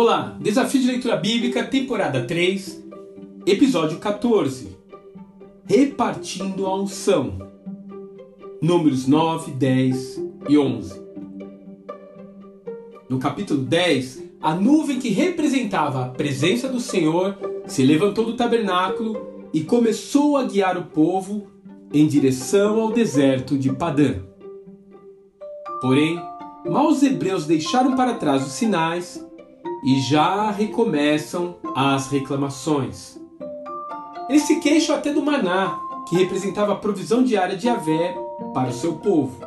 Olá, Desafio de Leitura Bíblica, temporada 3, episódio 14. Repartindo a unção. Números 9, 10 e 11. No capítulo 10, a nuvem que representava a presença do Senhor se levantou do tabernáculo e começou a guiar o povo em direção ao deserto de Padã. Porém, mal os hebreus deixaram para trás os sinais e já recomeçam as reclamações. Eles se queixam até do maná, que representava a provisão diária de Javé para o seu povo.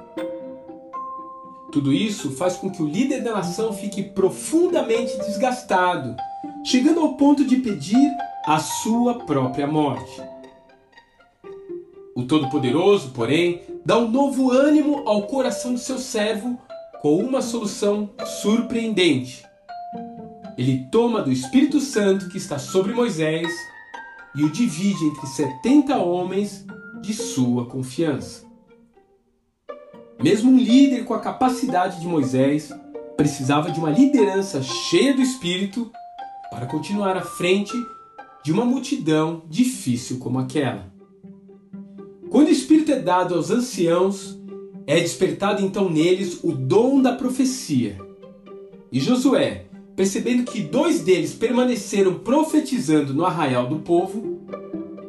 Tudo isso faz com que o líder da nação fique profundamente desgastado, chegando ao ponto de pedir a sua própria morte. O Todo-Poderoso, porém, dá um novo ânimo ao coração do seu servo com uma solução surpreendente. Ele toma do Espírito Santo que está sobre Moisés e o divide entre 70 homens de sua confiança. Mesmo um líder com a capacidade de Moisés precisava de uma liderança cheia do Espírito para continuar à frente de uma multidão difícil como aquela. Quando o Espírito é dado aos anciãos, é despertado então neles o dom da profecia. E Josué, percebendo que dois deles permaneceram profetizando no arraial do povo,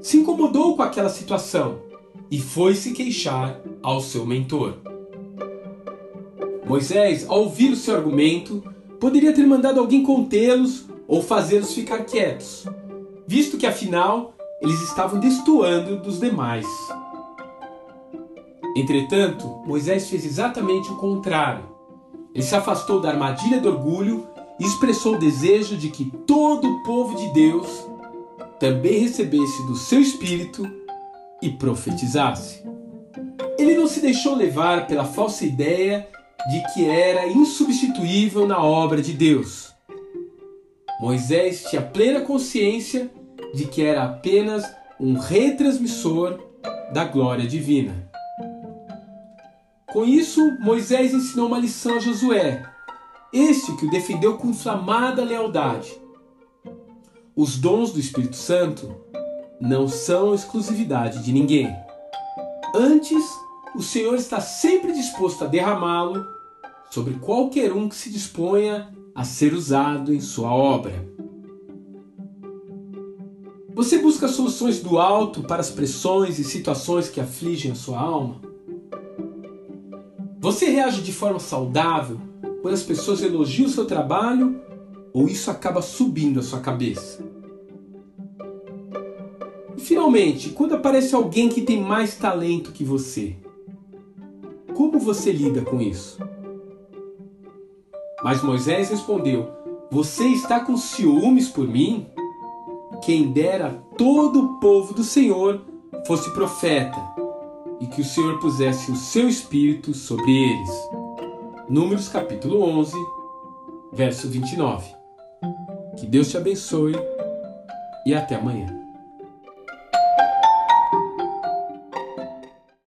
se incomodou com aquela situação e foi se queixar ao seu mentor. Moisés, ao ouvir o seu argumento, poderia ter mandado alguém contê-los ou fazê-los ficar quietos, visto que afinal eles estavam destoando dos demais. Entretanto, Moisés fez exatamente o contrário. Ele se afastou da armadilha do orgulho expressou o desejo de que todo o povo de Deus também recebesse do seu espírito e profetizasse. Ele não se deixou levar pela falsa ideia de que era insubstituível na obra de Deus. Moisés tinha plena consciência de que era apenas um retransmissor da glória divina. Com isso, Moisés ensinou uma lição a Josué, este que o defendeu com inflamada lealdade. Os dons do Espírito Santo não são exclusividade de ninguém. Antes, o Senhor está sempre disposto a derramá-lo sobre qualquer um que se disponha a ser usado em sua obra. Você busca soluções do alto para as pressões e situações que afligem a sua alma? Você reage de forma saudável quando as pessoas elogiam o seu trabalho ou isso acaba subindo a sua cabeça? E finalmente, quando aparece alguém que tem mais talento que você, como você lida com isso? Mas Moisés respondeu: Você está com ciúmes por mim? Quem dera todo o povo do Senhor fosse profeta e que o Senhor pusesse o seu espírito sobre eles. Números capítulo 11, verso 29. Que Deus te abençoe e até amanhã.